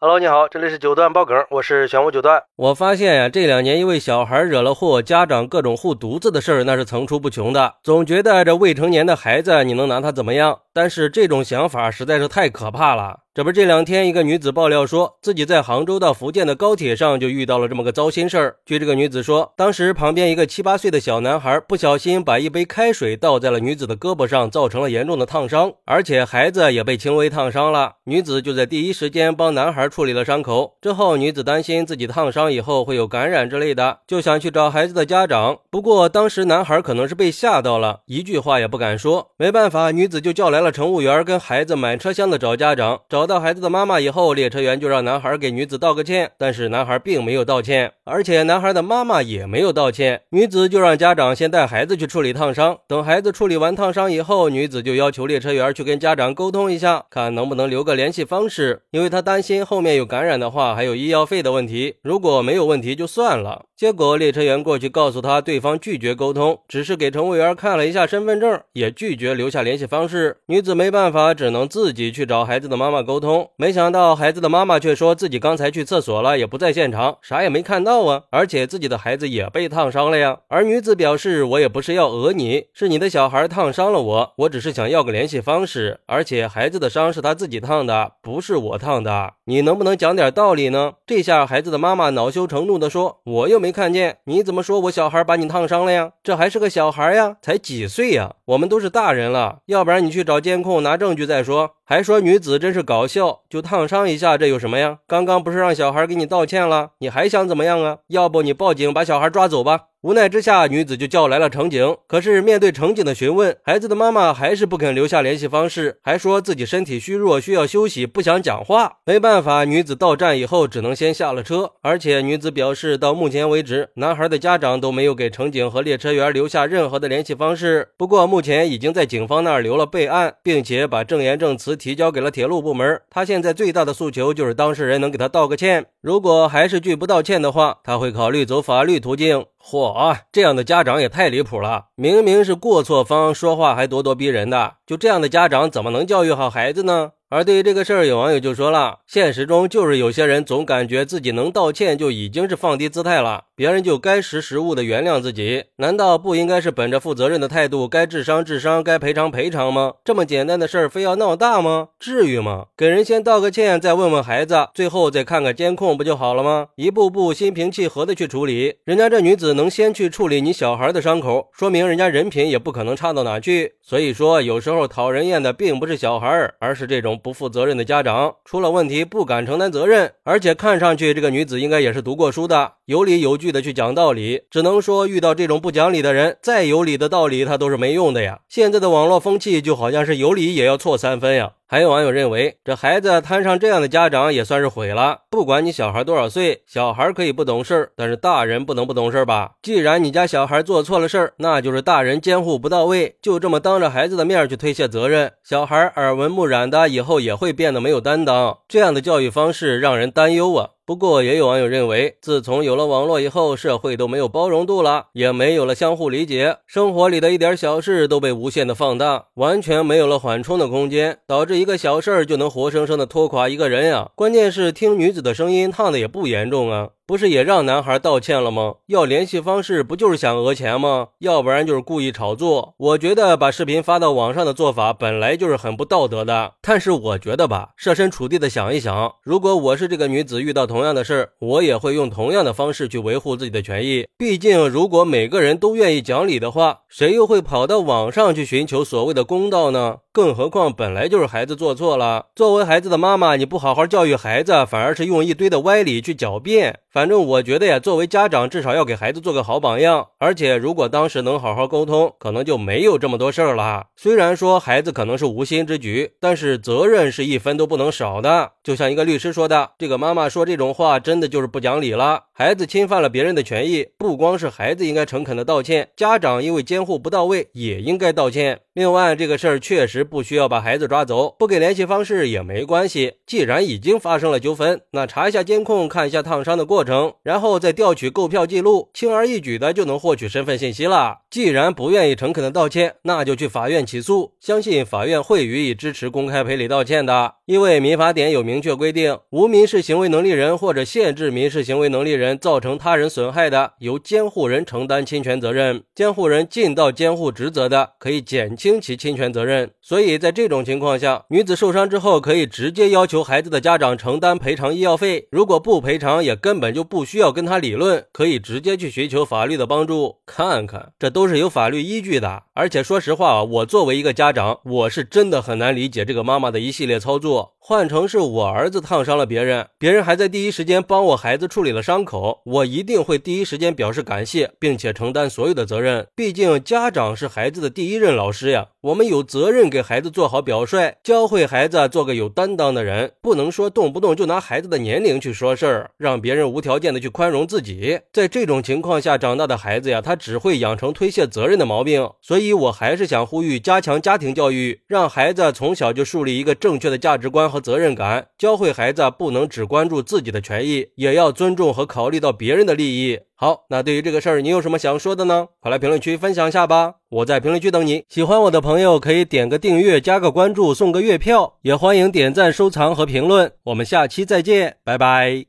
Hello，你好，这里是九段爆梗，我是玄武九段。我发现呀，这两年因为小孩惹了祸，家长各种护犊子的事儿那是层出不穷的。总觉得这未成年的孩子，你能拿他怎么样？但是这种想法实在是太可怕了。这不，这两天一个女子爆料说自己在杭州到福建的高铁上就遇到了这么个糟心事儿。据这个女子说，当时旁边一个七八岁的小男孩不小心把一杯开水倒在了女子的胳膊上，造成了严重的烫伤，而且孩子也被轻微烫伤了。女子就在第一时间帮男孩处理了伤口。之后，女子担心自己烫伤以后会有感染之类的，就想去找孩子的家长。不过当时男孩可能是被吓到了，一句话也不敢说。没办法，女子就叫来了乘务员，跟孩子满车厢的找家长，找。到孩子的妈妈以后，列车员就让男孩给女子道个歉，但是男孩并没有道歉，而且男孩的妈妈也没有道歉。女子就让家长先带孩子去处理烫伤，等孩子处理完烫伤以后，女子就要求列车员去跟家长沟通一下，看能不能留个联系方式，因为她担心后面有感染的话，还有医药费的问题。如果没有问题就算了。结果列车员过去告诉他，对方拒绝沟通，只是给乘务员看了一下身份证，也拒绝留下联系方式。女子没办法，只能自己去找孩子的妈妈沟。通，没想到孩子的妈妈却说自己刚才去厕所了，也不在现场，啥也没看到啊，而且自己的孩子也被烫伤了呀。而女子表示，我也不是要讹你，是你的小孩烫伤了我，我只是想要个联系方式，而且孩子的伤是他自己烫的，不是我烫的，你能不能讲点道理呢？这下孩子的妈妈恼羞成怒的说，我又没没看见，你怎么说我小孩把你烫伤了呀？这还是个小孩呀，才几岁呀？我们都是大人了，要不然你去找监控拿证据再说。还说女子真是搞笑，就烫伤一下，这有什么呀？刚刚不是让小孩给你道歉了，你还想怎么样啊？要不你报警把小孩抓走吧。无奈之下，女子就叫来了乘警。可是面对乘警的询问，孩子的妈妈还是不肯留下联系方式，还说自己身体虚弱，需要休息，不想讲话。没办法，女子到站以后只能先下了车。而且女子表示，到目前为止，男孩的家长都没有给乘警和列车员留下任何的联系方式。不过目前已经在警方那儿留了备案，并且把证言证词提交给了铁路部门。他现在最大的诉求就是当事人能给他道个歉。如果还是拒不道歉的话，他会考虑走法律途径。嚯啊，这样的家长也太离谱了！明明是过错方，说话还咄咄逼人的，就这样的家长怎么能教育好孩子呢？而对于这个事儿，有网友就说了：现实中就是有些人总感觉自己能道歉就已经是放低姿态了，别人就该识时务的原谅自己。难道不应该是本着负责任的态度，该治伤治伤，该赔偿赔偿吗？这么简单的事儿，非要闹大吗？至于吗？给人先道个歉，再问问孩子，最后再看看监控，不就好了吗？一步步心平气和的去处理。人家这女子能先去处理你小孩的伤口，说明人家人品也不可能差到哪去。所以说，有时候讨人厌的并不是小孩，而是这种。不负责任的家长出了问题不敢承担责任，而且看上去这个女子应该也是读过书的，有理有据的去讲道理。只能说遇到这种不讲理的人，再有理的道理他都是没用的呀。现在的网络风气就好像是有理也要错三分呀。还有网友认为，这孩子摊上这样的家长也算是毁了。不管你小孩多少岁，小孩可以不懂事但是大人不能不懂事吧？既然你家小孩做错了事儿，那就是大人监护不到位，就这么当着孩子的面去推卸责任，小孩耳闻目染的，以后也会变得没有担当。这样的教育方式让人担忧啊。不过，也有网友认为，自从有了网络以后，社会都没有包容度了，也没有了相互理解，生活里的一点小事都被无限的放大，完全没有了缓冲的空间，导致一个小事儿就能活生生的拖垮一个人呀。关键是听女子的声音，烫的也不严重啊。不是也让男孩道歉了吗？要联系方式不就是想讹钱吗？要不然就是故意炒作。我觉得把视频发到网上的做法本来就是很不道德的。但是我觉得吧，设身处地的想一想，如果我是这个女子，遇到同样的事儿我也会用同样的方式去维护自己的权益。毕竟，如果每个人都愿意讲理的话，谁又会跑到网上去寻求所谓的公道呢？更何况本来就是孩子做错了，作为孩子的妈妈，你不好好教育孩子，反而是用一堆的歪理去狡辩。反正我觉得呀，作为家长，至少要给孩子做个好榜样。而且，如果当时能好好沟通，可能就没有这么多事儿了。虽然说孩子可能是无心之举，但是责任是一分都不能少的。就像一个律师说的，这个妈妈说这种话，真的就是不讲理了。孩子侵犯了别人的权益，不光是孩子应该诚恳的道歉，家长因为监护不到位也应该道歉。另外，这个事儿确实不需要把孩子抓走，不给联系方式也没关系。既然已经发生了纠纷，那查一下监控，看一下烫伤的过程。程，然后再调取购票记录，轻而易举的就能获取身份信息了。既然不愿意诚恳的道歉，那就去法院起诉，相信法院会予以支持，公开赔礼道歉的。因为民法典有明确规定，无民事行为能力人或者限制民事行为能力人造成他人损害的，由监护人承担侵权责任。监护人尽到监护职责的，可以减轻其侵权责任。所以在这种情况下，女子受伤之后，可以直接要求孩子的家长承担赔偿医药费。如果不赔偿，也根本就不需要跟他理论，可以直接去寻求法律的帮助。看看，这都是有法律依据的。而且说实话，我作为一个家长，我是真的很难理解这个妈妈的一系列操作。换成是我儿子烫伤了别人，别人还在第一时间帮我孩子处理了伤口，我一定会第一时间表示感谢，并且承担所有的责任。毕竟家长是孩子的第一任老师呀，我们有责任给孩子做好表率，教会孩子做个有担当的人，不能说动不动就拿孩子的年龄去说事儿，让别人无无条件的去宽容自己。在这种情况下长大的孩子呀，他只会养成推卸责任的毛病。所以，我还是想呼吁加强家庭教育，让孩子从小就树立一个正确的价值观和。责任感，教会孩子不能只关注自己的权益，也要尊重和考虑到别人的利益。好，那对于这个事儿，你有什么想说的呢？快来评论区分享一下吧！我在评论区等你。喜欢我的朋友可以点个订阅、加个关注、送个月票，也欢迎点赞、收藏和评论。我们下期再见，拜拜。